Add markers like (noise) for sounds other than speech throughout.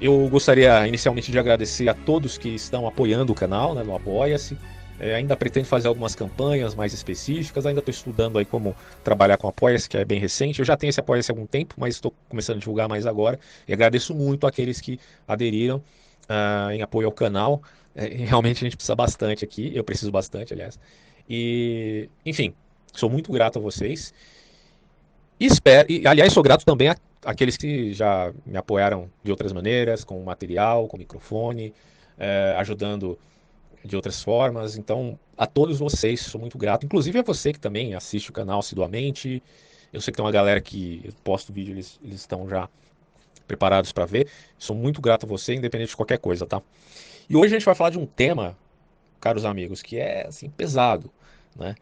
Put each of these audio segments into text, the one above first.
Eu gostaria inicialmente de agradecer a todos que estão apoiando o canal, né, no Apoia-se. É, ainda pretendo fazer algumas campanhas mais específicas, ainda estou estudando aí como trabalhar com Apoia-se, que é bem recente. Eu já tenho esse Apoia-se há algum tempo, mas estou começando a divulgar mais agora. E agradeço muito aqueles que aderiram uh, em apoio ao canal. É, realmente a gente precisa bastante aqui, eu preciso bastante, aliás. E, enfim, sou muito grato a vocês. Espero, e, aliás, sou grato também a aqueles que já me apoiaram de outras maneiras, com material, com microfone, é, ajudando de outras formas. Então, a todos vocês, sou muito grato. Inclusive a você que também assiste o canal assiduamente. Eu sei que tem uma galera que eu posto vídeo, eles, eles estão já preparados para ver. Sou muito grato a você, independente de qualquer coisa, tá? E hoje a gente vai falar de um tema, caros amigos, que é assim pesado, né?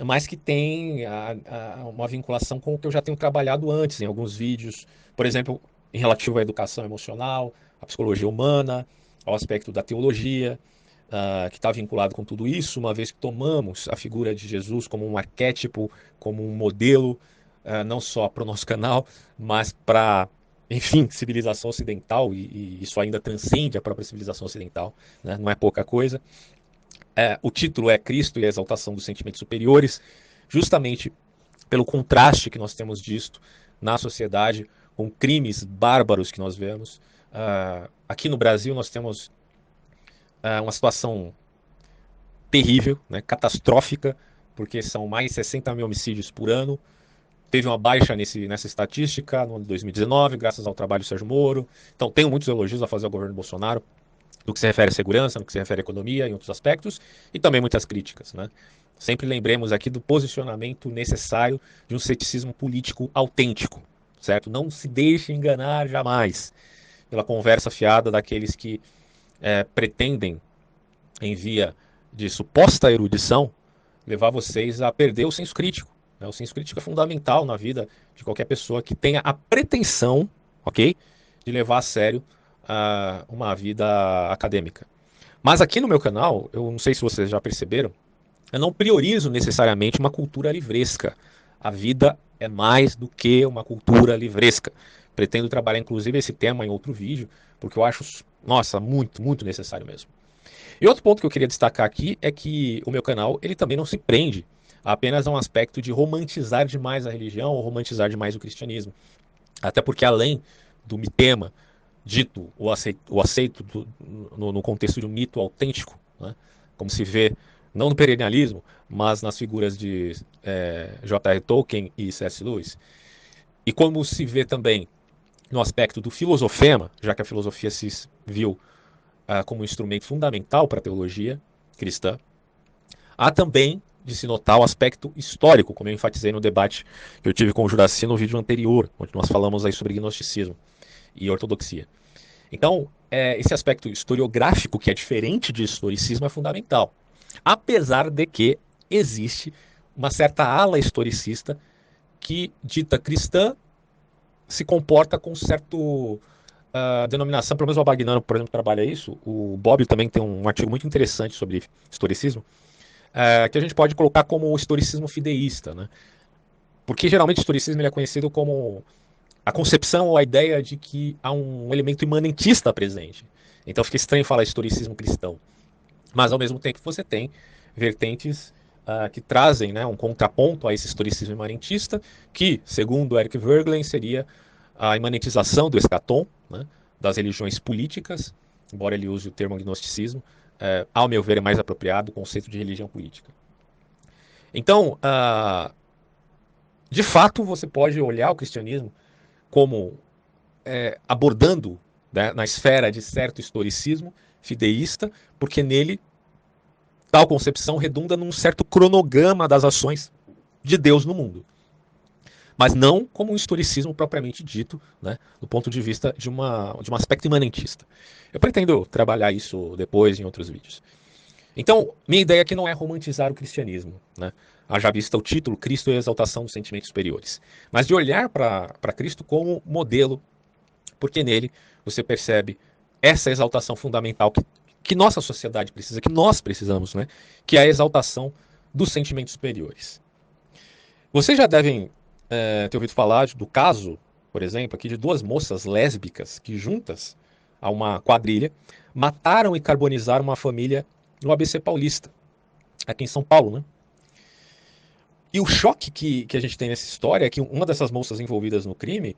Mas que tem a, a, uma vinculação com o que eu já tenho trabalhado antes em alguns vídeos, por exemplo, em relativo à educação emocional, à psicologia humana, ao aspecto da teologia, uh, que está vinculado com tudo isso, uma vez que tomamos a figura de Jesus como um arquétipo, como um modelo, uh, não só para o nosso (laughs) canal, mas para, enfim, civilização ocidental, e, e, isso ainda transcende a própria civilização ocidental, né? não é pouca coisa. É, o título é Cristo e a Exaltação dos Sentimentos Superiores, justamente pelo contraste que nós temos disto na sociedade com crimes bárbaros que nós vemos. Uh, aqui no Brasil nós temos uh, uma situação terrível, né, catastrófica, porque são mais de 60 mil homicídios por ano. Teve uma baixa nesse, nessa estatística no ano de 2019, graças ao trabalho do Sérgio Moro. Então, tenho muitos elogios a fazer ao governo Bolsonaro no que se refere à segurança, no que se refere à economia e outros aspectos, e também muitas críticas. Né? Sempre lembremos aqui do posicionamento necessário de um ceticismo político autêntico, certo? Não se deixe enganar jamais pela conversa fiada daqueles que é, pretendem, em via de suposta erudição, levar vocês a perder o senso crítico. Né? O senso crítico é fundamental na vida de qualquer pessoa que tenha a pretensão, ok, de levar a sério uh, uma vida acadêmica. Mas aqui no meu canal, eu não sei se vocês já perceberam, eu não priorizo necessariamente uma cultura livresca. A vida é mais do que uma cultura livresca. Pretendo trabalhar inclusive esse tema em outro vídeo, porque eu acho, nossa, muito, muito necessário mesmo. E outro ponto que eu queria destacar aqui é que o meu canal, ele também não se prende apenas a um aspecto de romantizar demais a religião ou romantizar demais o cristianismo. Até porque além do tema dito ou aceito, ou aceito do, no, no, contexto de um mito autêntico, né? como se vê não no perennialismo, mas nas figuras de é, J.R. Tolkien e C.S. Lewis. E como se vê também no aspecto do filosofema, já que a filosofia se viu uh, como um instrumento fundamental para a teologia cristã, há também de se notar o aspecto histórico, como eu enfatizei no debate que eu tive com o Juraci no vídeo anterior, onde nós falamos aí sobre gnosticismo e ortodoxia. Então, é, esse aspecto historiográfico, que é diferente de historicismo, é fundamental. Apesar de que existe uma certa ala historicista que, dita cristã, se comporta com certo uh, denominação, pelo menos o Abagnano, por exemplo, trabalha isso, o Bob também tem um artigo muito interessante sobre historicismo, uh, que a gente pode colocar como historicismo fideísta, né? Porque geralmente o historicismo é conhecido como a concepção ou a ideia de que há um elemento imanentista presente. Então fica estranho falar historicismo cristão. Mas ao mesmo tempo você tem vertentes uh, que trazem né, um contraponto a esse historicismo imanentista, que, segundo Eric Verglen, seria a imanentização do escatom, né, das religiões políticas, embora ele use o termo agnosticismo, uh, ao meu ver é mais apropriado o conceito de religião política. Então, uh, de fato, você pode olhar o cristianismo como é, abordando né, na esfera de certo historicismo fideísta, porque nele tal concepção redunda num certo cronograma das ações de Deus no mundo. Mas não como um historicismo propriamente dito, né, do ponto de vista de, uma, de um aspecto imanentista. Eu pretendo trabalhar isso depois em outros vídeos. Então, minha ideia aqui não é romantizar o cristianismo. Né? Haja vista o título Cristo e a exaltação dos sentimentos superiores, mas de olhar para Cristo como modelo, porque nele você percebe essa exaltação fundamental que, que nossa sociedade precisa, que nós precisamos, né? que é a exaltação dos sentimentos superiores. Vocês já devem é, ter ouvido falar do caso, por exemplo, aqui de duas moças lésbicas que juntas a uma quadrilha, mataram e carbonizaram uma família no ABC Paulista, aqui em São Paulo, né? E o choque que, que a gente tem nessa história é que uma dessas moças envolvidas no crime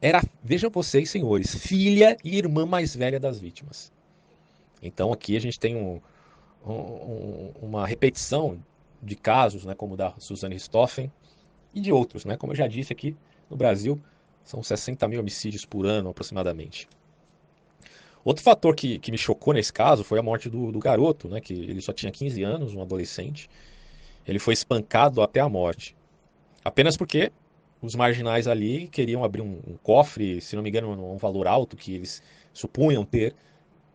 era, vejam vocês, senhores, filha e irmã mais velha das vítimas. Então aqui a gente tem um, um, uma repetição de casos, né, como o da Suzane Richthofen e de outros, né? Como eu já disse aqui, no Brasil são 60 mil homicídios por ano aproximadamente. Outro fator que, que me chocou nesse caso foi a morte do, do garoto, né, que ele só tinha 15 anos, um adolescente, ele foi espancado até a morte. Apenas porque os marginais ali queriam abrir um, um cofre, se não me engano, um valor alto que eles supunham ter,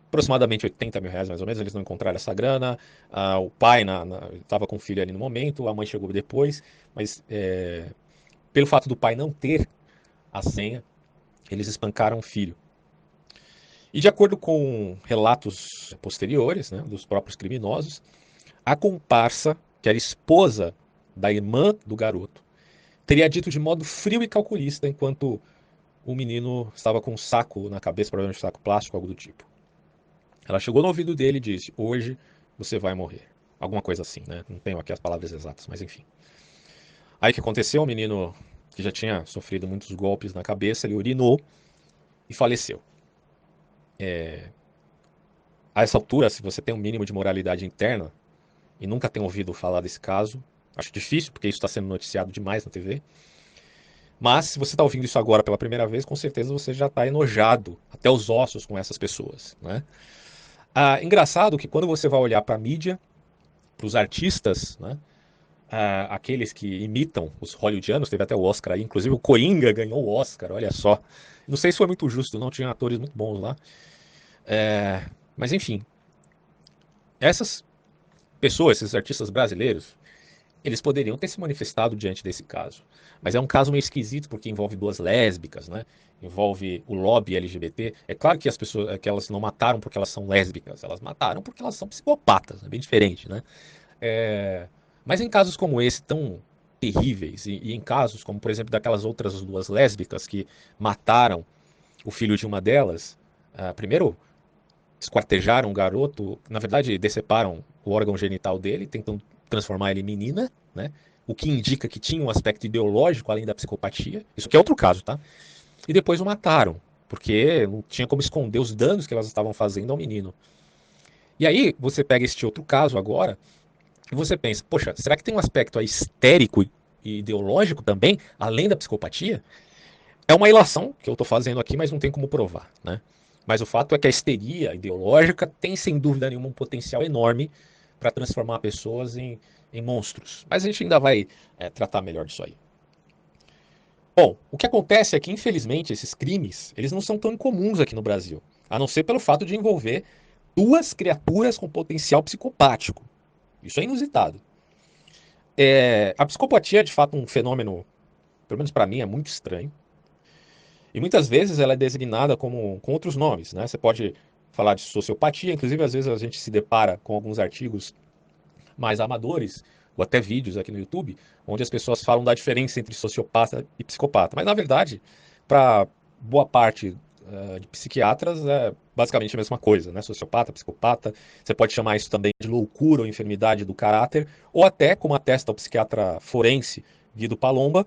aproximadamente 80 mil reais mais ou menos, eles não encontraram essa grana, ah, o pai estava com o filho ali no momento, a mãe chegou depois, mas é, pelo fato do pai não ter a senha, eles espancaram o filho. E de acordo com relatos posteriores né, dos próprios criminosos, a comparsa que era esposa da irmã do garoto, teria dito de modo frio e calculista enquanto o menino estava com um saco na cabeça, provavelmente um saco plástico, algo do tipo. Ela chegou no ouvido dele e disse: Hoje você vai morrer. Alguma coisa assim, né? Não tenho aqui as palavras exatas, mas enfim. Aí o que aconteceu? O menino, que já tinha sofrido muitos golpes na cabeça, ele urinou e faleceu. É... A essa altura, se você tem um mínimo de moralidade interna, e nunca tenho ouvido falar desse caso. Acho difícil, porque isso está sendo noticiado demais na TV. Mas se você está ouvindo isso agora pela primeira vez, com certeza você já está enojado até os ossos com essas pessoas. Né? Ah, engraçado que quando você vai olhar para a mídia, para os artistas, né? ah, aqueles que imitam os hollywoodianos, teve até o Oscar aí, inclusive o Coringa ganhou o Oscar, olha só. Não sei se foi muito justo, não tinha atores muito bons lá. É, mas enfim, essas pessoas, esses artistas brasileiros, eles poderiam ter se manifestado diante desse caso. Mas é um caso meio esquisito porque envolve duas lésbicas, né? Envolve o lobby LGBT. É claro que as pessoas que elas não mataram porque elas são lésbicas, elas mataram porque elas são psicopatas, é bem diferente, né? É... Mas em casos como esse tão terríveis e, e em casos como por exemplo daquelas outras duas lésbicas que mataram o filho de uma delas, uh, primeiro esquartejaram o garoto, na verdade deceparam o órgão genital dele, tentam transformar ele em menina, né? O que indica que tinha um aspecto ideológico além da psicopatia. Isso é outro caso, tá? E depois o mataram, porque não tinha como esconder os danos que elas estavam fazendo ao menino. E aí você pega este outro caso agora e você pensa, poxa, será que tem um aspecto histérico e ideológico também, além da psicopatia? É uma ilação que eu estou fazendo aqui, mas não tem como provar, né? Mas o fato é que a histeria ideológica tem, sem dúvida nenhuma, um potencial enorme para transformar pessoas em, em, monstros. Mas a gente ainda vai é, tratar melhor disso aí. Bom, o que acontece é que, infelizmente, esses crimes eles não são tão incomuns aqui no Brasil, a não ser pelo fato de envolver duas criaturas com potencial psicopático. Isso é inusitado. É, a psicopatia é, de fato, um fenômeno, pelo menos para mim, é muito estranho. E muitas vezes ela é designada como, com outros nomes, né? Você pode falar de sociopatia, inclusive às vezes a gente se depara com alguns artigos mais amadores, ou até vídeos aqui no YouTube, onde as pessoas falam da diferença entre sociopata e psicopata. Mas na verdade, para boa parte uh, de psiquiatras, é basicamente a mesma coisa, né? Sociopata, psicopata. Você pode chamar isso também de loucura ou enfermidade do caráter, ou até, como atesta o psiquiatra forense Guido Palomba,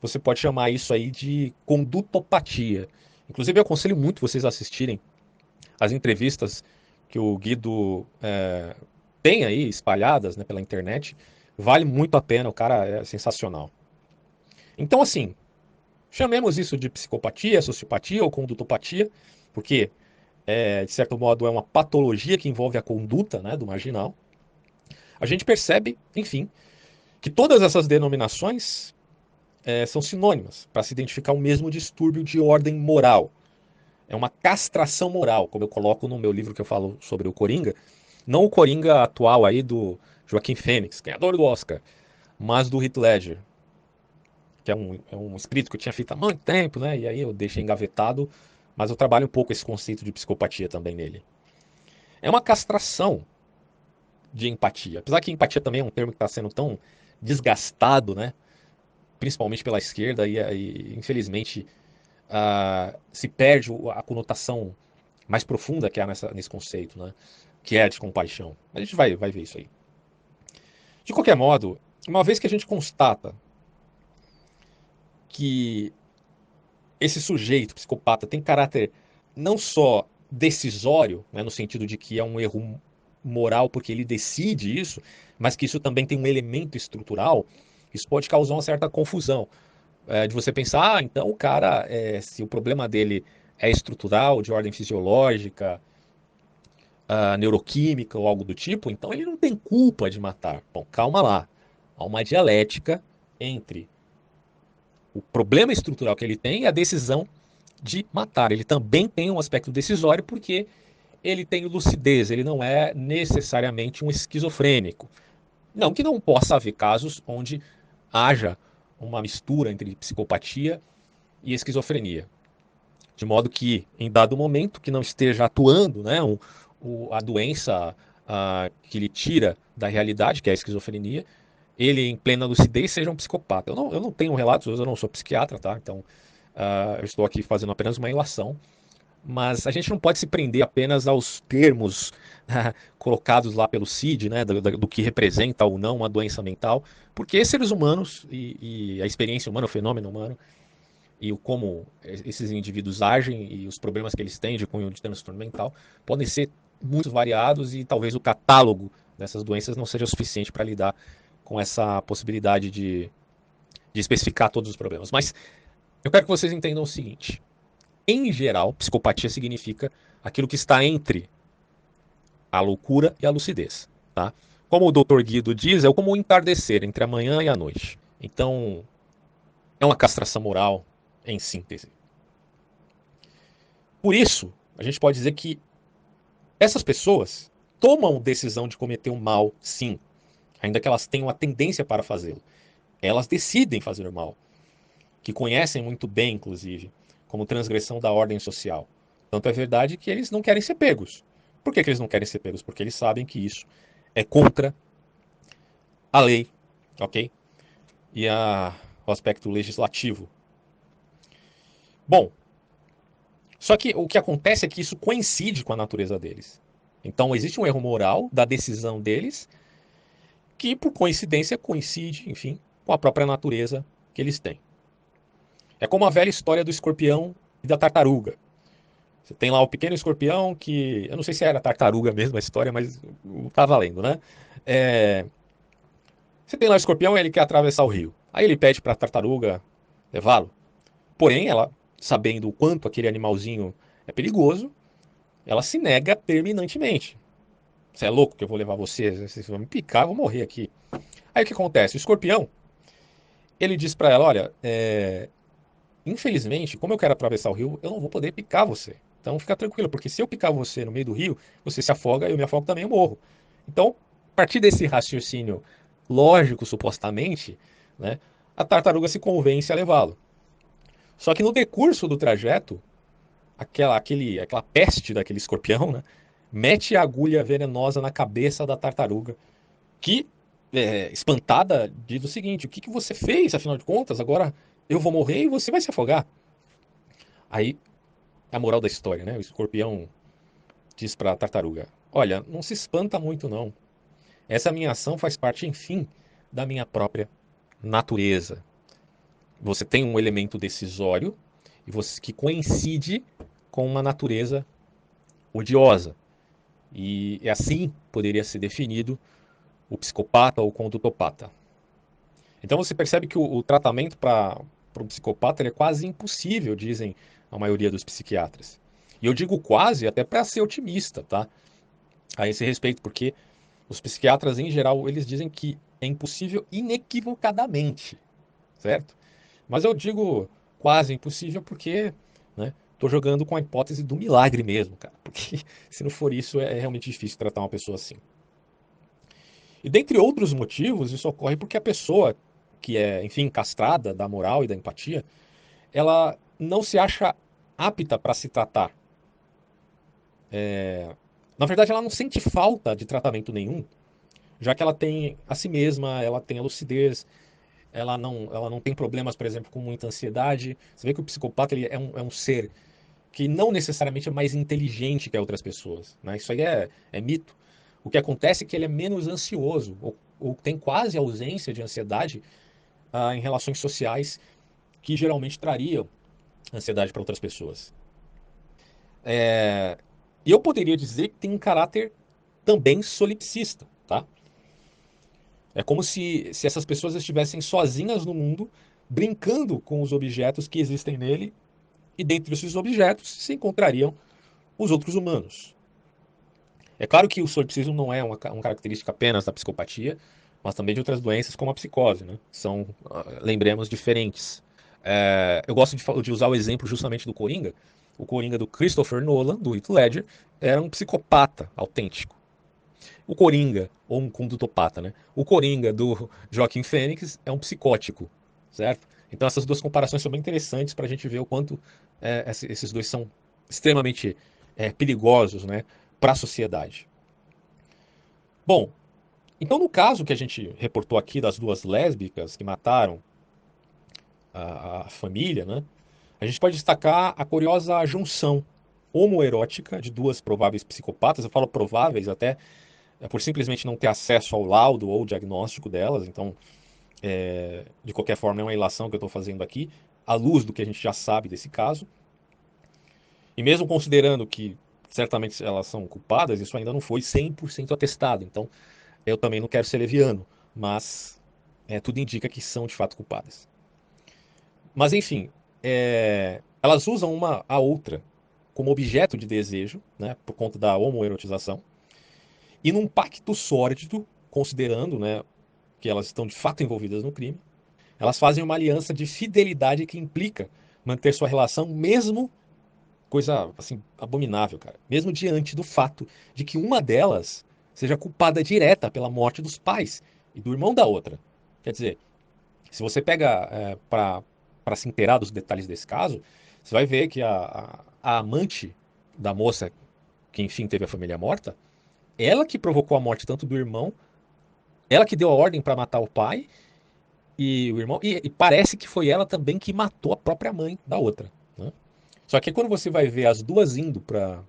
você pode chamar isso aí de condutopatia. Inclusive, eu aconselho muito vocês assistirem as entrevistas que o Guido é, tem aí espalhadas né, pela internet. Vale muito a pena, o cara é sensacional. Então, assim, chamemos isso de psicopatia, sociopatia ou condutopatia, porque, é, de certo modo, é uma patologia que envolve a conduta né, do marginal. A gente percebe, enfim, que todas essas denominações é, são sinônimas para se identificar o mesmo distúrbio de ordem moral. É uma castração moral, como eu coloco no meu livro que eu falo sobre o Coringa. Não o Coringa atual aí do Joaquim Fênix, ganhador do Oscar, mas do Heath Ledger, que é um, é um escrito que eu tinha feito há muito tempo, né? E aí eu deixei engavetado, mas eu trabalho um pouco esse conceito de psicopatia também nele. É uma castração de empatia. Apesar que empatia também é um termo que está sendo tão desgastado, né? Principalmente pela esquerda, e, e infelizmente uh, se perde a conotação mais profunda que há nessa, nesse conceito, né? que é a de compaixão. A gente vai, vai ver isso aí. De qualquer modo, uma vez que a gente constata que esse sujeito psicopata tem caráter não só decisório, né, no sentido de que é um erro moral porque ele decide isso, mas que isso também tem um elemento estrutural, isso pode causar uma certa confusão. É, de você pensar, ah, então o cara, é, se o problema dele é estrutural, de ordem fisiológica, uh, neuroquímica ou algo do tipo, então ele não tem culpa de matar. Bom, calma lá. Há uma dialética entre o problema estrutural que ele tem e a decisão de matar. Ele também tem um aspecto decisório porque ele tem lucidez, ele não é necessariamente um esquizofrênico. Não que não possa haver casos onde haja uma mistura entre psicopatia e esquizofrenia. De modo que, em dado momento, que não esteja atuando né, um, o, a doença uh, que lhe tira da realidade, que é a esquizofrenia, ele, em plena lucidez, seja um psicopata. Eu não, eu não tenho relatos, eu não sou psiquiatra, tá? Então, uh, eu estou aqui fazendo apenas uma ilação mas a gente não pode se prender apenas aos termos (laughs) colocados lá pelo CID, né, do, do, que representa ou não uma doença mental, porque seres humanos e, e, a experiência humana, o fenômeno humano, e o como esses indivíduos agem e os problemas que eles têm de cunho de transtorno mental podem ser muito variados e talvez o catálogo dessas doenças não seja suficiente para lidar com essa possibilidade de, de especificar todos os problemas. Mas eu quero que vocês entendam o seguinte: em geral, psicopatia significa aquilo que está entre a loucura e a lucidez. Tá? Como o Dr. Guido diz, é como o entardecer entre a manhã e a noite. Então, é uma castração moral em síntese. Por isso, a gente pode dizer que essas pessoas tomam decisão de cometer um mal, sim, ainda que elas tenham a tendência para fazê-lo. Elas decidem fazer o mal, que conhecem muito bem, inclusive, como transgressão da ordem social. Tanto é verdade que eles não querem ser pegos. Por que, que eles não querem ser pegos? Porque eles sabem que isso é contra a lei, ok? E a, o aspecto legislativo. Bom, só que o que acontece é que isso coincide com a natureza deles. Então existe um erro moral da decisão deles que, por coincidência, coincide, enfim, com a própria natureza que eles têm. É como a velha história do escorpião e da tartaruga. Você tem lá o pequeno escorpião que. Eu não sei se era tartaruga mesmo a história, mas tá valendo, né? É... Você tem lá o escorpião ele quer atravessar o rio. Aí ele pede para a tartaruga levá-lo. Porém, ela, sabendo o quanto aquele animalzinho é perigoso, ela se nega terminantemente. Você é louco que eu vou levar você? Você vai me picar, eu vou morrer aqui. Aí o que acontece? O escorpião, ele diz para ela: Olha, é, Infelizmente, como eu quero atravessar o rio, eu não vou poder picar você. Então fica tranquilo, porque se eu picar você no meio do rio, você se afoga, eu me afogo também, eu morro. Então, a partir desse raciocínio lógico, supostamente, né, a tartaruga se convence a levá-lo. Só que no decurso do trajeto, aquela, aquele, aquela peste daquele escorpião, né, mete a agulha venenosa na cabeça da tartaruga, que, é, espantada, diz o seguinte: o que, que você fez, afinal de contas? Agora eu vou morrer e você vai se afogar. Aí, a moral da história, né? O escorpião diz para a tartaruga: Olha, não se espanta muito, não. Essa minha ação faz parte, enfim, da minha própria natureza. Você tem um elemento decisório e você que coincide com uma natureza odiosa. E assim poderia ser definido o psicopata ou o condutopata. Então você percebe que o, o tratamento para um psicopata é quase impossível, dizem a maioria dos psiquiatras. E eu digo quase até para ser otimista, tá? A esse respeito, porque os psiquiatras em geral, eles dizem que é impossível inequivocadamente, certo? Mas eu digo quase impossível porque, né, tô jogando com a hipótese do milagre mesmo, cara. (laughs) Porque se não for isso, é realmente difícil tratar uma pessoa assim. E dentre outros motivos, isso ocorre porque a pessoa que é, enfim, castrada da moral e da empatia, ela não se acha apta para se tratar. É... Na verdade, ela não sente falta de tratamento nenhum, já que ela tem a si mesma, ela tem a lucidez, ela não, ela não tem problemas, por exemplo, com muita ansiedade. Você vê que o psicopata ele é, um, é um ser que não necessariamente é mais inteligente que outras pessoas. Né? Isso aí é, é mito. O que acontece é que ele é menos ansioso, ou, ou tem quase ausência de ansiedade ah, em relações sociais que geralmente trariam ansiedade para outras pessoas. É, eu poderia dizer que tem um caráter também solipsista, tá? É como se, se essas pessoas estivessem sozinhas no mundo, brincando com os objetos que existem nele, e dentro desses objetos se encontrariam os outros humanos. É claro que o solipsismo não é uma, uma característica apenas da psicopatia, mas também de outras doenças como a psicose, né? São, ah, lembremos, diferentes. É, eu gosto de, de, usar o exemplo justamente do Coringa. O Coringa do Christopher Nolan, do Heath Ledger, era um psicopata autêntico. O Coringa, ou um condutopata, né? O Coringa do Joaquim Fênix é um psicótico, certo? Então essas duas comparações são bem interessantes para a gente ver o quanto é, esses dois são extremamente é, perigosos né, para a sociedade. Bom, então no caso que a gente reportou aqui das duas lésbicas que mataram a, a família, né, a gente pode destacar a curiosa junção homoerótica de duas prováveis psicopatas. Eu falo prováveis até é por simplesmente não ter acesso ao laudo ou diagnóstico delas. Então, é, de qualquer forma, é uma ilação que eu estou fazendo aqui, à luz do que a gente já sabe desse caso. E mesmo considerando que certamente elas são culpadas, isso ainda não foi 100% atestado. Então, eu também não quero ser leviano, mas é, tudo indica que são de fato culpadas. Mas, enfim, é, elas usam uma a outra como objeto de desejo, né, por conta da homoerotização, e num pacto sórdido, considerando né, que elas estão de fato envolvidas no crime, elas fazem uma aliança de fidelidade que implica manter sua relação mesmo coisa assim abominável, cara, mesmo diante do fato de que uma delas seja culpada direta pela morte dos pais e do irmão da outra. Quer dizer, se você pega é, para se inteirar dos detalhes desse caso, você vai ver que a, a, a amante da moça que enfim teve a família morta, ela que provocou a morte tanto do irmão ela que deu a ordem para matar o pai e o irmão. E, e, parece que foi ela também que matou a própria mãe da outra. Né? Só que quando você vai ver as duas indo para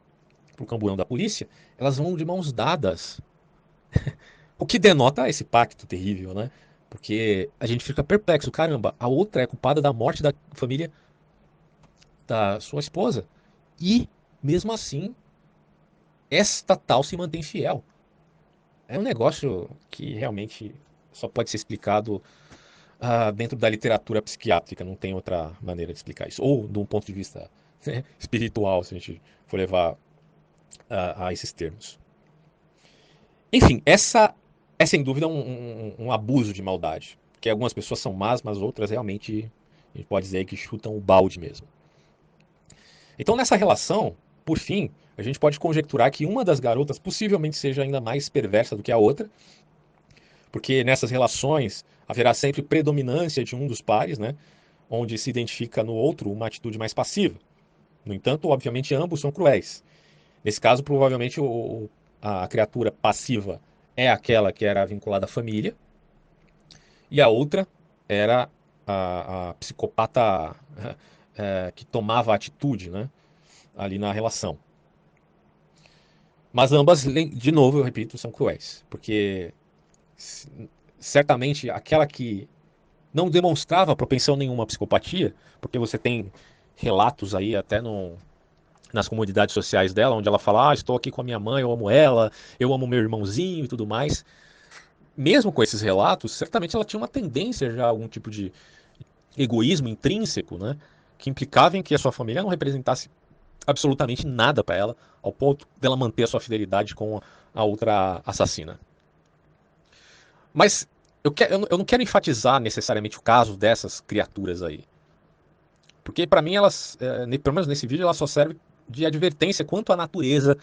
o camburão da polícia, elas vão de mãos dadas. (laughs) o que denota esse pacto terrível, né? Porque a gente fica perplexo. Caramba, a outra é culpada da morte da família da sua esposa. E, mesmo assim, esta tal se mantém fiel. É um negócio que realmente só pode ser explicado uh, dentro da literatura psiquiátrica, não tem outra maneira de explicar isso. Ou de um ponto de vista né, espiritual, se a gente for levar uh, a esses termos. Enfim, essa é sem dúvida um, um, um, abuso de maldade. Que algumas pessoas são más, mas outras realmente a gente pode dizer que chutam o balde mesmo. Então, nessa relação, por fim, a gente pode conjecturar que uma das garotas possivelmente seja ainda mais perversa do que a outra, porque nessas relações haverá sempre predominância de um dos pares, né, onde se identifica no outro uma atitude mais passiva. No entanto, obviamente, ambos são cruéis. Nesse caso, provavelmente o, a criatura passiva é aquela que era vinculada à família, e a outra era a, a psicopata (laughs) é, que tomava atitude né, ali na relação. Mas ambas, de novo, eu repito, são cruéis. Porque certamente aquela que não demonstrava propensão nenhuma à psicopatia, porque você tem relatos aí até no, nas comunidades sociais dela, onde ela fala: ah, estou aqui com a minha mãe, eu amo ela, eu amo meu irmãozinho e tudo mais. Mesmo com esses relatos, certamente ela tinha uma tendência já a algum tipo de egoísmo intrínseco, né? Que implicava em que a sua família não representasse absolutamente nada para ela, ao ponto dela manter a sua fidelidade com a outra assassina. Mas eu, eu não quero enfatizar necessariamente o caso dessas criaturas aí. Porque para mim elas, é, pelo menos nesse vídeo, ela só serve de advertência quanto à natureza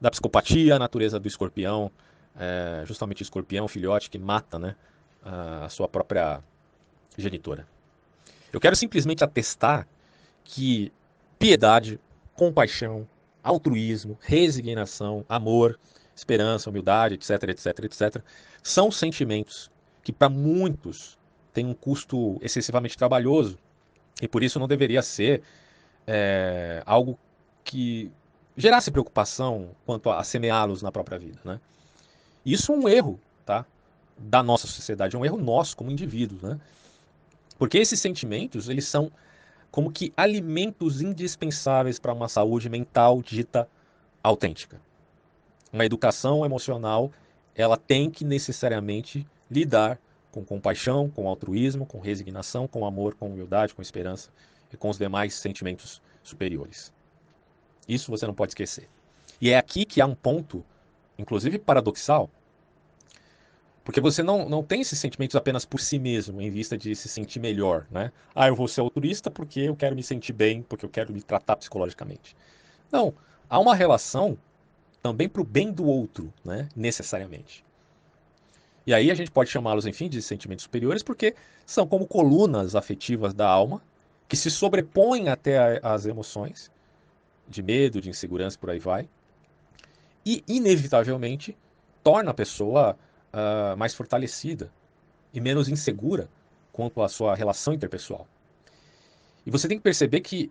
da psicopatia, a natureza do escorpião, é, justamente o escorpião, filhote que mata né, a sua própria genitora. Eu quero simplesmente atestar que piedade, compaixão, altruísmo, resignação, amor, esperança, humildade, etc, etc, etc, são sentimentos que para muitos têm um custo excessivamente trabalhoso e por isso não deveria ser é, algo que gerasse preocupação quanto a semeá-los na própria vida, né? Isso é um erro, tá? Da nossa sociedade, é um erro nosso como indivíduos, né? Porque esses sentimentos, eles são como que alimentos indispensáveis para uma saúde mental dita autêntica. Uma educação emocional, ela tem que necessariamente lidar com compaixão, com altruísmo, com resignação, com amor, com humildade, com esperança e com os demais sentimentos superiores. Isso você não pode esquecer. E é aqui que há um ponto, inclusive paradoxal, porque você não, não tem esses sentimentos apenas por si mesmo, em vista de se sentir melhor, né? Ah, eu vou ser altruísta porque eu quero me sentir bem, porque eu quero me tratar psicologicamente. Não, há uma relação também para o bem do outro, né? Necessariamente. E aí a gente pode chamá-los, enfim, de sentimentos superiores, porque são como colunas afetivas da alma que se sobrepõem até as emoções de medo, de insegurança, por aí vai, e inevitavelmente torna a pessoa uh, mais fortalecida e menos insegura quanto à sua relação interpessoal. E você tem que perceber que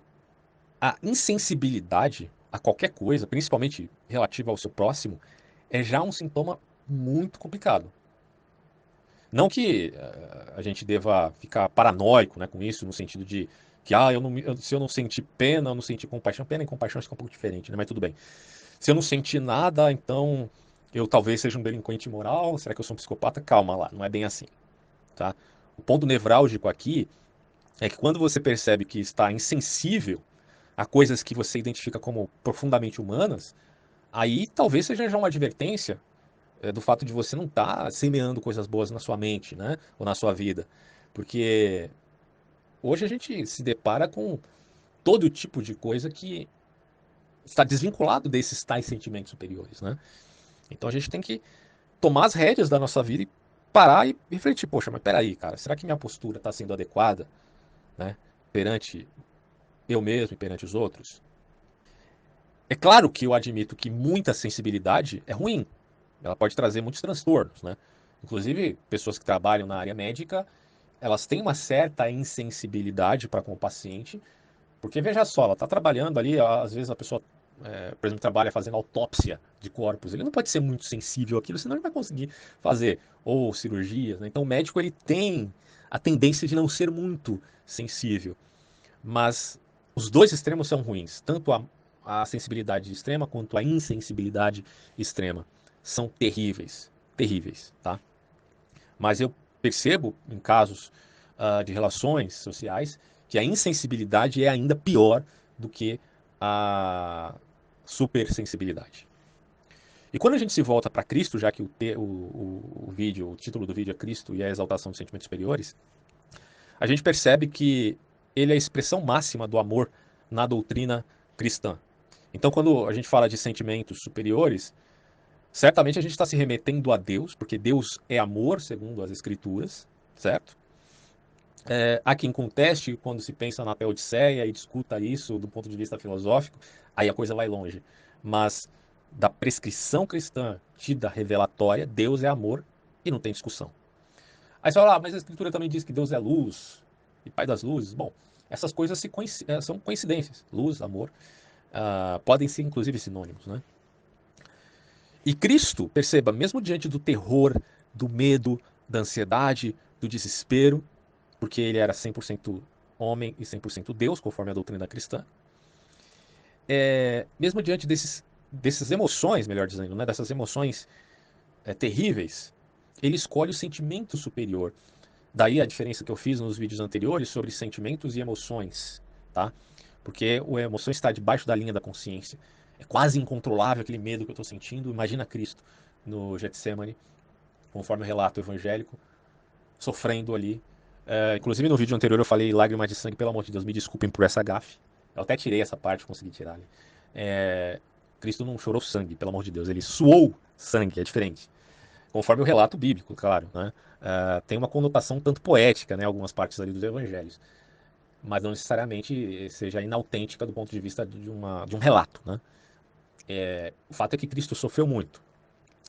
a insensibilidade a qualquer coisa, principalmente relativa ao seu próximo, é já um sintoma muito complicado. Não que uh, a gente deva ficar paranoico né, com isso, no sentido de que ah, eu não, se eu não senti pena, eu não senti compaixão. Pena e compaixão que é um pouco diferente, né? mas tudo bem. Se eu não senti nada, então eu talvez seja um delinquente moral, será que eu sou um psicopata? Calma lá, não é bem assim. Tá? O ponto nevrálgico aqui é que quando você percebe que está insensível a coisas que você identifica como profundamente humanas, aí talvez seja já uma advertência é, do fato de você não estar tá semeando coisas boas na sua mente, né? Ou na sua vida. Porque hoje a gente se depara com todo tipo de coisa que está desvinculado desses tais sentimentos superiores, né? Então a gente tem que tomar as rédeas da nossa vida e parar e refletir, poxa, mas peraí, cara, será que minha postura está sendo adequada, né, perante eu mesmo e perante os outros? É claro que eu admito que muita sensibilidade é ruim, ela pode trazer muitos transtornos, né? Inclusive, pessoas que trabalham na área médica, elas têm uma certa insensibilidade para com o paciente, porque veja só, ela está trabalhando ali, às vezes a pessoa é, por exemplo, trabalha fazendo autópsia de corpos, ele não pode ser muito sensível àquilo, senão ele vai conseguir fazer ou cirurgias. Né? Então, o médico ele tem a tendência de não ser muito sensível. Mas os dois extremos são ruins, tanto a, a sensibilidade extrema quanto a insensibilidade extrema. São terríveis, terríveis, tá? Mas eu percebo em casos uh, de relações sociais que a insensibilidade é ainda pior do que a supersensibilidade. E quando a gente se volta para Cristo, já que o, te, o, o, o, vídeo, o título do vídeo é Cristo e a exaltação dos sentimentos superiores, a gente percebe que ele é a expressão máxima do amor na doutrina cristã. Então, quando a gente fala de sentimentos superiores, certamente a gente está se remetendo a Deus, porque Deus é amor, segundo as Escrituras, certo? É, há quem conteste quando se pensa na Teodiceia e discuta isso do ponto de vista filosófico, aí a coisa vai longe. Mas da prescrição cristã tida revelatória, Deus é amor e não tem discussão. Aí você fala, ah, mas a Escritura também diz que Deus é luz e Pai das luzes. Bom, essas coisas coinc... São coincidências. Luz, amor, uh, podem ser inclusive sinônimos. Né? E Cristo, perceba, mesmo diante do terror, do medo, da ansiedade, do desespero, porque ele era 100% homem e 100% Deus, conforme a doutrina cristã. É, mesmo diante desses, dessas emoções, melhor dizendo, né, dessas emoções é, terríveis, ele escolhe o sentimento superior. Daí a diferença que eu fiz nos vídeos anteriores sobre sentimentos e emoções, tá? Porque a emoção está debaixo da linha da consciência. É quase incontrolável aquele medo que eu estou sentindo. Imagina Cristo no Getsemane, conforme o relato evangélico, sofrendo ali é, inclusive no vídeo anterior eu falei lágrimas de sangue, pelo amor de Deus, me desculpem por essa gafe. Eu até tirei essa parte, consegui tirar ali. É, Cristo não chorou sangue, pelo amor de Deus, ele suou sangue, é diferente. Conforme o relato bíblico, claro. Né? É, tem uma conotação tanto poética, né, algumas partes ali dos evangelhos. Mas não necessariamente seja inautêntica do ponto de vista de, uma, de um relato. Né? É, o fato é que Cristo sofreu muito.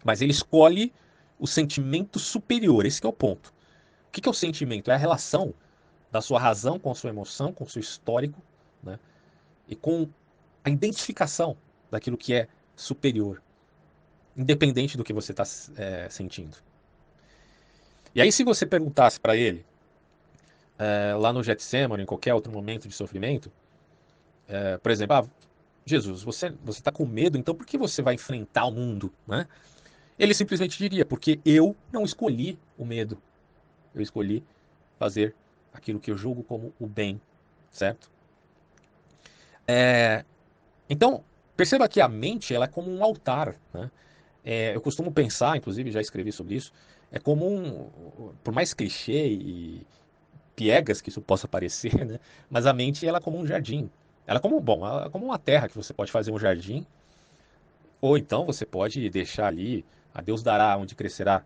Mas ele escolhe o sentimento superior, esse é o ponto que, que é o sentimento? É a relação da sua razão com a sua emoção, com o seu histórico, né? E com a identificação daquilo que é superior, independente do que você está é, sentindo. E aí, se você perguntasse para ele, é, lá no Getsemane, em qualquer outro momento de sofrimento, é, por exemplo, ah, Jesus, você está com medo, então por que você vai enfrentar o mundo? Né? Ele simplesmente diria, porque eu não escolhi o medo. Eu escolhi fazer aquilo que eu julgo como o bem, certo? É, então, perceba que a mente ela é como um altar. Né? É, eu costumo pensar, inclusive já escrevi sobre isso, é como um, por mais clichê e piegas que isso possa parecer, (laughs) né? mas a mente ela é como um jardim. Ela é como, bom, ela é como uma terra que você pode fazer um jardim, ou então você pode deixar ali, a Deus dará onde crescerá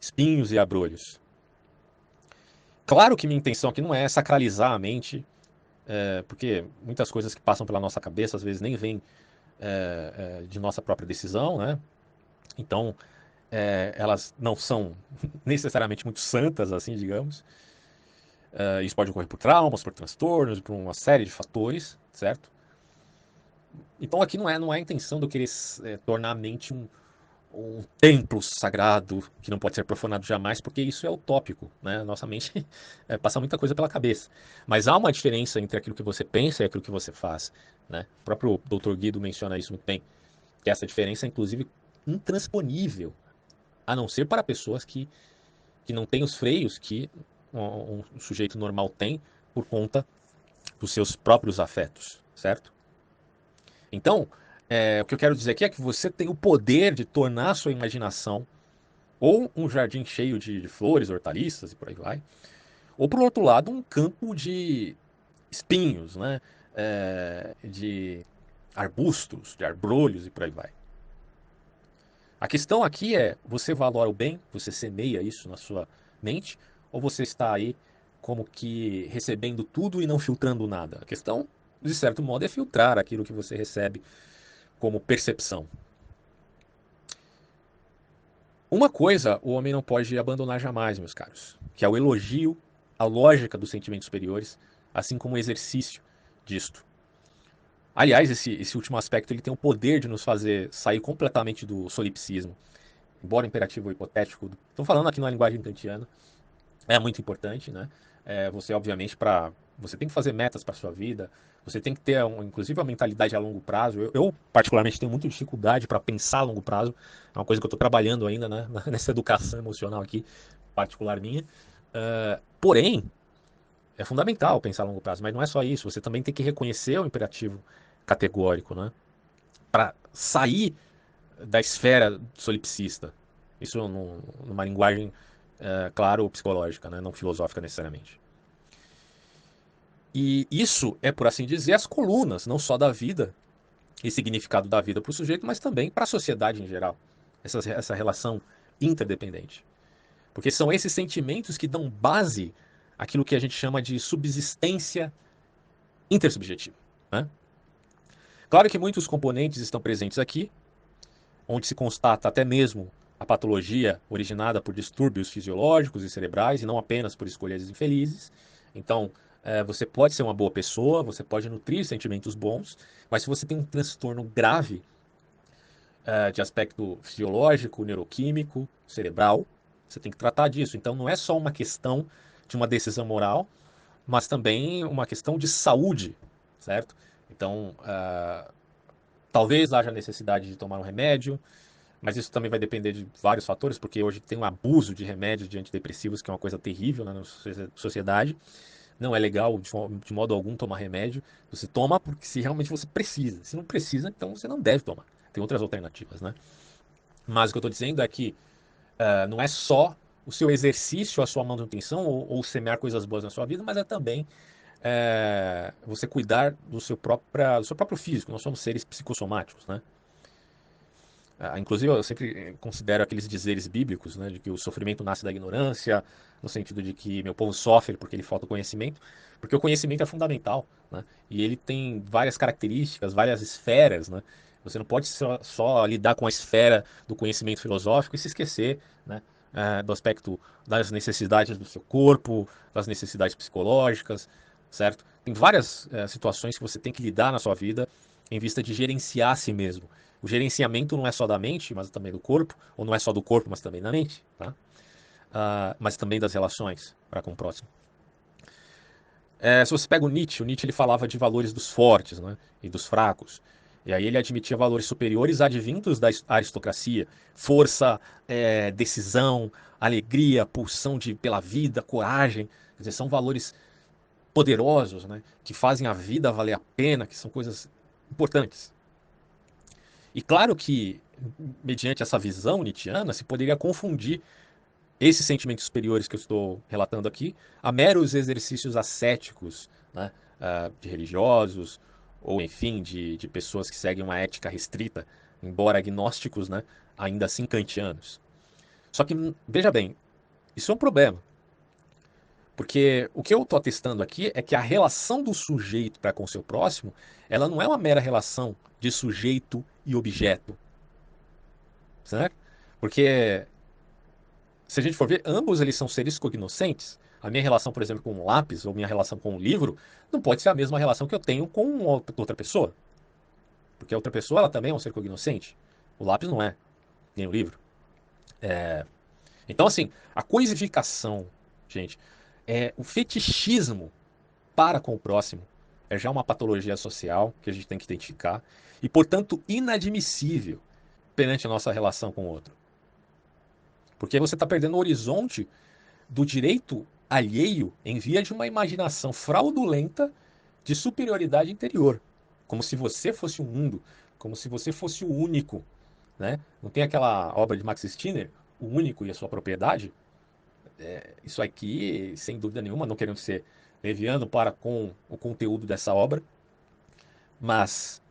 espinhos e abrolhos. Claro que minha intenção aqui não é sacralizar a mente, é, porque muitas coisas que passam pela nossa cabeça às vezes nem vêm é, é, de nossa própria decisão, né? Então, é, elas não são (laughs) necessariamente muito santas, assim, digamos. Uh, isso pode ocorrer por traumas, por transtornos, por uma série de fatores, certo? Então aqui não é, não é a intenção de eu querer é, tornar a mente um, um templo sagrado que não pode ser profanado jamais, porque isso é utópico, né? Nossa mente (laughs) é, passa muita coisa pela cabeça. Mas há uma diferença entre aquilo que você pensa e aquilo que você faz, né? O próprio Dr. Guido menciona isso muito bem, que essa diferença é inclusive intransponível, a não ser para pessoas que, que não têm os freios que um, sujeito normal tem por conta dos seus próprios afetos, certo? Então, é, o que eu quero dizer aqui é que você tem o poder de tornar a sua imaginação ou um jardim cheio de, de flores, hortaliças e por aí vai, ou por outro lado, um campo de espinhos, né? É, de arbustos, de arbrolhos e por aí vai. A questão aqui é: você valora o bem, você semeia isso na sua mente, ou você está aí como que recebendo tudo e não filtrando nada? A questão, de certo modo, é filtrar aquilo que você recebe como percepção. Uma coisa o homem não pode abandonar jamais, meus caros, que é o elogio à lógica dos sentimentos superiores, assim como o exercício disto. Aliás, esse, esse último aspecto ele tem o poder de nos fazer sair completamente do solipsismo, embora imperativo ou hipotético. Estou falando aqui na linguagem kantiana, é muito importante, né? É, você, obviamente, para você tem que fazer metas para sua vida, você tem que ter, um, inclusive, a mentalidade a longo prazo. Eu, eu particularmente, tenho muita dificuldade para pensar a longo prazo. É uma coisa que eu estou trabalhando ainda, né? (laughs) Nessa educação emocional aqui, particular minha. Uh, porém, é fundamental pensar a longo prazo, mas não é só isso. Você também tem que reconhecer o imperativo categórico, né? Para sair da esfera solipsista. Isso numa linguagem é, claro, psicológica, né? não filosófica necessariamente. E isso é, por assim dizer, as colunas, não só da vida e significado da vida para o sujeito, mas também para a sociedade em geral. Essa, essa relação interdependente. Porque são esses sentimentos que dão base àquilo que a gente chama de subsistência intersubjetiva. Né? Claro que muitos componentes estão presentes aqui, onde se constata até mesmo a patologia originada por distúrbios fisiológicos e cerebrais e não apenas por escolhas infelizes. Então, é, você pode ser uma boa pessoa, você pode nutrir sentimentos bons, mas se você tem um transtorno grave é, de aspecto fisiológico, neuroquímico, cerebral, você tem que tratar disso. Então, não é só uma questão de uma decisão moral, mas também uma questão de saúde, certo? Então, uh, talvez haja necessidade de tomar um remédio, mas isso também vai depender de vários fatores, porque hoje tem um abuso de remédios de antidepressivos, que é uma coisa terrível né, na sociedade. Não é legal de, modo algum tomar remédio. Você toma porque se realmente você precisa. Se não precisa, então você não deve tomar. Tem outras alternativas, né? Mas o que eu estou dizendo é que uh, não é só o seu exercício, a sua manutenção ou, ou semear coisas boas na sua vida, mas é também é, você cuidar do seu, próprio, do seu próprio físico. Nós somos seres psicossomáticos, né? Ah, inclusive, eu sempre considero aqueles dizeres bíblicos, né, de que o sofrimento nasce da ignorância, no sentido de que meu povo sofre porque ele falta conhecimento, porque o conhecimento é fundamental, né, e ele tem várias características, várias esferas, né, você não pode só, só lidar com a esfera do conhecimento filosófico e se esquecer, né, é, do aspecto das necessidades do seu corpo, das necessidades psicológicas, certo? Tem várias é, situações que você tem que lidar na sua vida em vista de gerenciar a si mesmo. O gerenciamento não é só da mente, mas também do corpo, ou não é só do corpo, mas também da mente, tá? Uh, mas também das relações para com o próximo. É, se você pega o Nietzsche, o Nietzsche ele falava de valores dos fortes né, e dos fracos. E aí ele admitia valores superiores advindos da aristocracia, força, é, decisão, alegria, pulsão de, pela vida, coragem. Quer dizer, são valores poderosos, né, que fazem a vida valer a pena, que são coisas importantes. E claro que, mediante essa visão nietzschiana, se poderia confundir esses sentimentos superiores que eu estou relatando aqui a meros exercícios ascéticos né, uh, de religiosos, ou enfim, de, de pessoas que seguem uma ética restrita, embora agnósticos, né, ainda assim kantianos. Só que, veja bem, isso é um problema. Porque o que eu estou atestando aqui é que a relação do sujeito para com o seu próximo, ela não é uma mera relação de sujeito e objeto. Certo? Porque se a gente for ver, ambos eles são seres cognoscentes. A minha relação, por exemplo, com um lápis ou minha relação com um livro não pode ser a mesma relação que eu tenho com outra pessoa. Porque a outra pessoa ela também é um ser cognoscente. O lápis não é, nem o livro. É... Então, assim, a coisificação, gente, é o fetichismo para com o próximo é já uma patologia social que a gente tem que identificar e, portanto, inadmissível perante a nossa relação com o outro. Porque você está perdendo o horizonte do direito alheio em via de uma imaginação fraudulenta de superioridade interior. Como se você fosse o um mundo, como se você fosse o único. Né? Não tem aquela obra de Max Stirner, O Único e a Sua Propriedade? É, isso aqui, sem dúvida nenhuma, não querendo ser leviano para com o conteúdo dessa obra, mas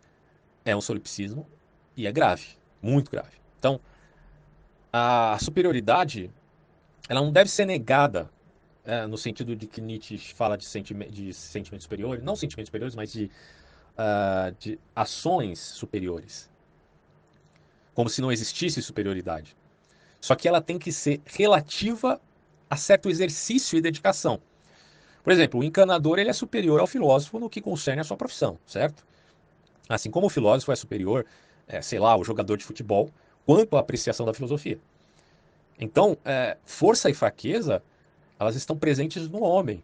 é um solipsismo e é grave, muito grave. Então, a superioridade ela não deve ser negada é, no sentido de que Nietzsche fala de, sentime de sentimentos superiores, não sentimentos superiores, mas de, uh, de ações superiores. Como se não existisse superioridade. Só que ela tem que ser relativa a certo exercício e dedicação. Por exemplo, o encanador ele é superior ao filósofo no que concerne a sua profissão, certo? Assim como o filósofo é superior, é, sei lá, ao jogador de futebol, quanto à apreciação da filosofia. Então, é, força e fraqueza, elas estão presentes no homem,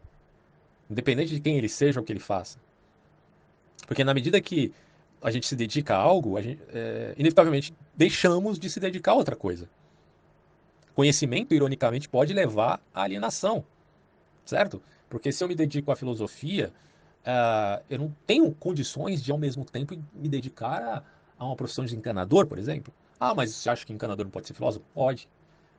independente de quem ele seja ou o que ele faça. Porque na medida que a gente se dedica a algo, a gente, é, inevitavelmente deixamos de se dedicar a outra coisa. Conhecimento, ironicamente, pode levar à alienação, certo? Porque se eu me dedico à filosofia, uh, eu não tenho condições de, ao mesmo tempo, me dedicar a, a uma profissão de encanador, por exemplo. Ah, mas você acha que encanador não pode ser filósofo? Pode.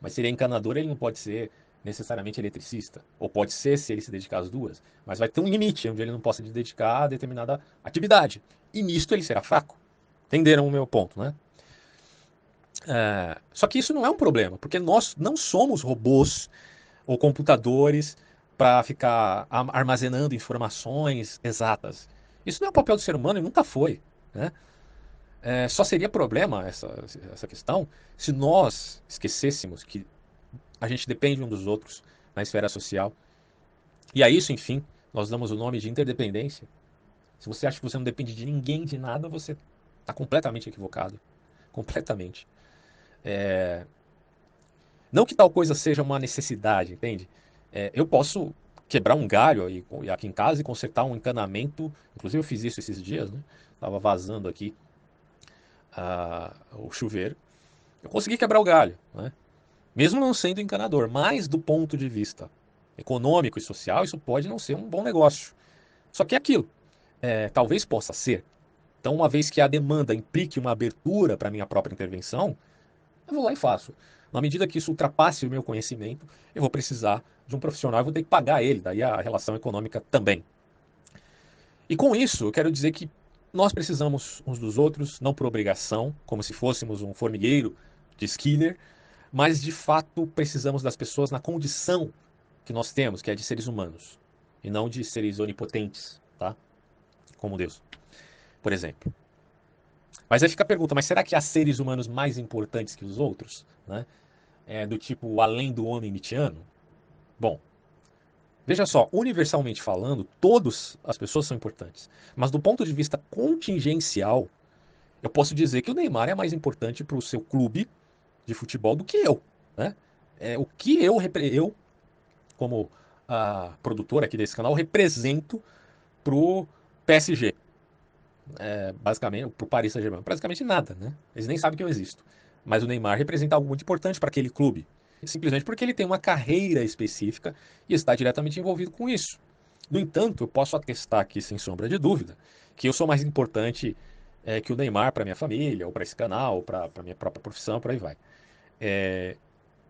Mas se ele é encanador, ele não pode ser necessariamente eletricista. Ou pode ser se ele se dedicar às duas. Mas vai ter um limite onde ele não possa se dedicar a determinada atividade. E nisto ele será fraco. Entenderam o meu ponto, né? É, só que isso não é um problema, porque nós não somos robôs ou computadores para ficar armazenando informações exatas. Isso não é o papel do ser humano e nunca foi. Né? É, só seria problema essa, essa questão se nós esquecêssemos que a gente depende um dos outros na esfera social. E a isso, enfim, nós damos o nome de interdependência. Se você acha que você não depende de ninguém, de nada, você está completamente equivocado. Completamente. É... Não que tal coisa seja uma necessidade, entende? É, eu posso quebrar um galho aí, aqui em casa e consertar um encanamento. Inclusive, eu fiz isso esses dias, né? Tava vazando aqui o chuveiro, eu consegui quebrar o galho, né? mesmo não sendo encanador, mas do ponto de vista econômico e social, isso pode não ser um bom negócio. Só que é aquilo, é, talvez possa ser. Então, uma vez que a demanda implique uma abertura para minha própria intervenção, eu vou lá e faço. Na medida que isso ultrapasse o meu conhecimento, eu vou precisar de um profissional e vou ter que pagar ele, daí a relação econômica também. E com isso, eu quero dizer que nós precisamos uns dos outros, não por obrigação, como se fôssemos um formigueiro de Skinner, mas de fato precisamos das pessoas na condição que nós temos, que é de seres humanos, e não de seres onipotentes, tá? Como Deus, por exemplo. Mas aí fica a pergunta, mas será que há seres humanos mais importantes que os outros? Né? É, do tipo além do homem mitiano? Bom, Veja só, universalmente falando, todas as pessoas são importantes. Mas do ponto de vista contingencial, eu posso dizer que o Neymar é mais importante para o seu clube de futebol do que eu. Né? É, o que eu, eu, como a produtora aqui desse canal, represento para o PSG. É, basicamente, para o Paris Saint-Germain. Basicamente nada, né? Eles nem sabem que eu existo. Mas o Neymar representa algo muito importante para aquele clube simplesmente porque ele tem uma carreira específica e está diretamente envolvido com isso. No entanto, eu posso atestar aqui, sem sombra de dúvida, que eu sou mais importante é, que o Neymar para minha família, ou para esse canal, ou para a minha própria profissão, por aí vai. É,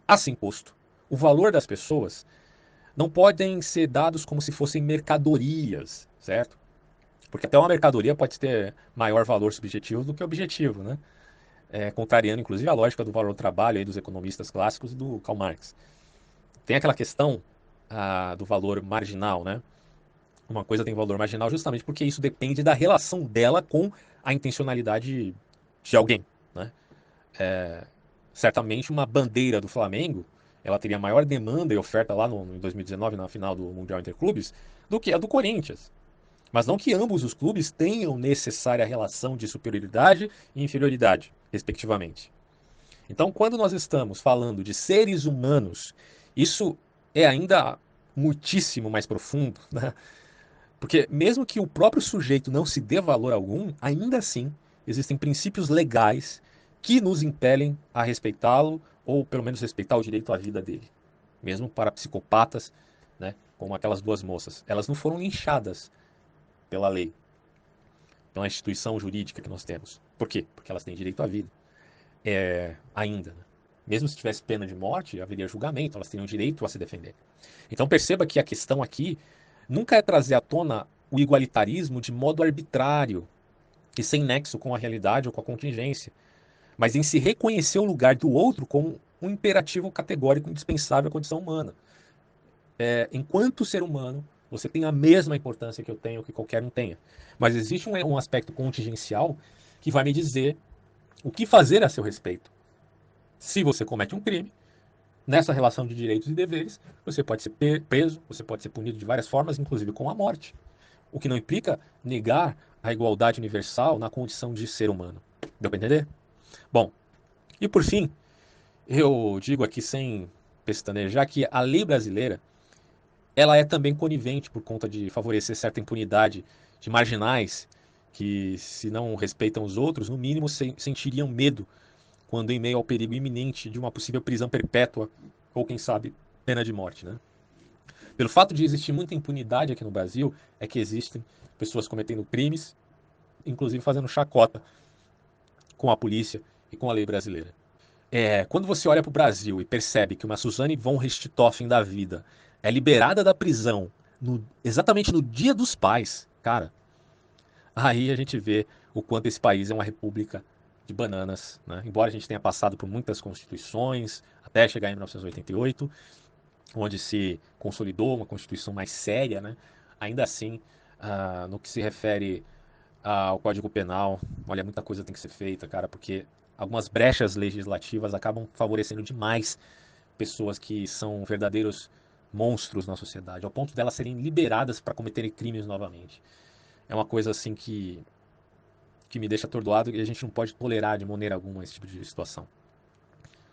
assim posto, o valor das pessoas não podem ser dados como se fossem mercadorias, certo? Porque até uma mercadoria pode ter maior valor subjetivo do que objetivo, né? é, contrariando inclusive a lógica do valor do trabalho aí dos economistas clássicos do Karl Marx. Tem aquela questão ah, do valor marginal, né? Uma coisa tem valor marginal justamente porque isso depende da relação dela com a intencionalidade de alguém, né? É, certamente uma bandeira do Flamengo ela teria maior demanda e oferta lá no, em 2019 na final do Mundial Interclubes do que a do Corinthians. Mas não que ambos os clubes tenham necessária relação de superioridade e inferioridade respectivamente. Então, quando nós estamos falando de seres humanos, isso é ainda muitíssimo mais profundo, (laughs) né? Porque mesmo que o próprio sujeito não se dê valor algum, ainda assim existem princípios legais que nos impelem a respeitá-lo ou pelo menos respeitar o direito à vida dele. Mesmo para psicopatas, né, como aquelas duas moças, elas não foram linchadas pela lei, pela instituição jurídica que nós temos. Por quê? Porque elas têm direito à vida. É, ainda. Né? Mesmo se tivesse pena de morte, haveria julgamento, elas teriam direito a se defender. Então perceba que a questão aqui nunca é trazer à tona o igualitarismo de modo arbitrário e sem nexo com a realidade ou com a contingência, mas em se reconhecer o lugar do outro como um imperativo categórico indispensável à condição humana. É, enquanto ser humano, você tem a mesma importância que eu tenho, que qualquer um tenha. Mas existe um, um aspecto contingencial que vai me dizer o que fazer a seu respeito. Se você comete um crime, nessa relação de direitos e deveres, você pode ser preso, você pode ser punido de várias formas, inclusive com a morte. O que não implica negar a igualdade universal na condição de ser humano. Deu para entender? Bom, e por fim, eu digo aqui sem pestanejar que a lei brasileira ela é também conivente por conta de favorecer certa impunidade de marginais que, se não respeitam os outros, no mínimo sentiriam medo quando em meio ao perigo iminente de uma possível prisão perpétua ou, quem sabe, pena de morte. Né? Pelo fato de existir muita impunidade aqui no Brasil, é que existem pessoas cometendo crimes, inclusive fazendo chacota com a polícia e com a lei brasileira. É, quando você olha para o Brasil e percebe que uma Suzane von Richthofen da vida é liberada da prisão no, exatamente no dia dos pais, cara, aí a gente vê o quanto esse país é uma república de bananas, né? embora a gente tenha passado por muitas constituições, até chegar em 1988, onde se consolidou uma constituição mais séria, né? ainda assim, uh, no que se refere ao Código Penal, olha, muita coisa tem que ser feita, cara, porque algumas brechas legislativas acabam favorecendo demais pessoas que são verdadeiros monstros na sociedade, ao ponto delas serem liberadas para cometerem crimes novamente é uma coisa assim que, que me deixa atordoado e a gente não pode tolerar de maneira alguma esse tipo de situação.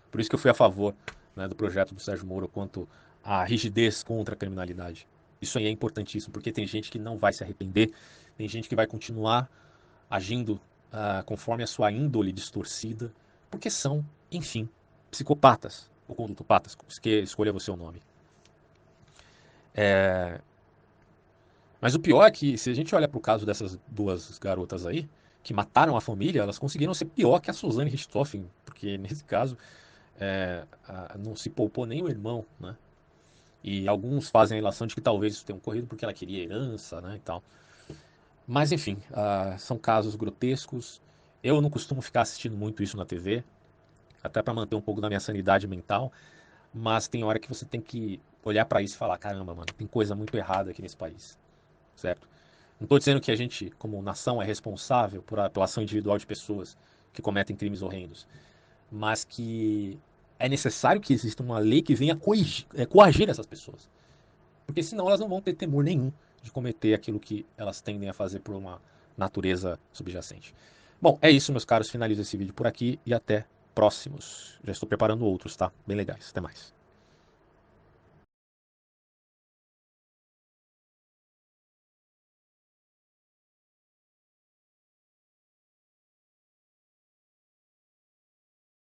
Por isso que eu fui a favor né, do projeto do Sérgio Moro quanto à rigidez contra a criminalidade. Isso aí é importantíssimo, porque tem gente que não vai se arrepender, tem gente que vai continuar agindo uh, conforme a sua índole distorcida, porque são, enfim, psicopatas ou condutopatas, escolha você o nome. É, mas o pior é que, se a gente olha para o caso dessas duas garotas aí, que mataram a família, elas conseguiram ser pior que a Suzane Richthofen, porque (laughs) nesse caso é, não se poupou nem o irmão, né? E alguns fazem a relação de que talvez isso tenha ocorrido porque ela queria herança, né, e tal. Mas enfim, uh, são casos grotescos. Eu não costumo ficar assistindo muito isso na TV, até para manter um pouco da minha sanidade mental. Mas tem hora que você tem que olhar para isso e falar: caramba, mano, tem coisa muito errada aqui nesse país, certo? Não estou dizendo que a gente, como nação, é responsável por a, pela ação individual de pessoas que cometem crimes horrendos, mas que é necessário que exista uma lei que venha é, coagir essas pessoas, porque senão elas não vão ter temor nenhum de cometer aquilo que elas tendem a fazer por uma natureza subjacente. Bom, é isso, meus caros. Finalizo esse vídeo por aqui e até próximos. Já estou preparando outros, tá? Bem legais. Até mais.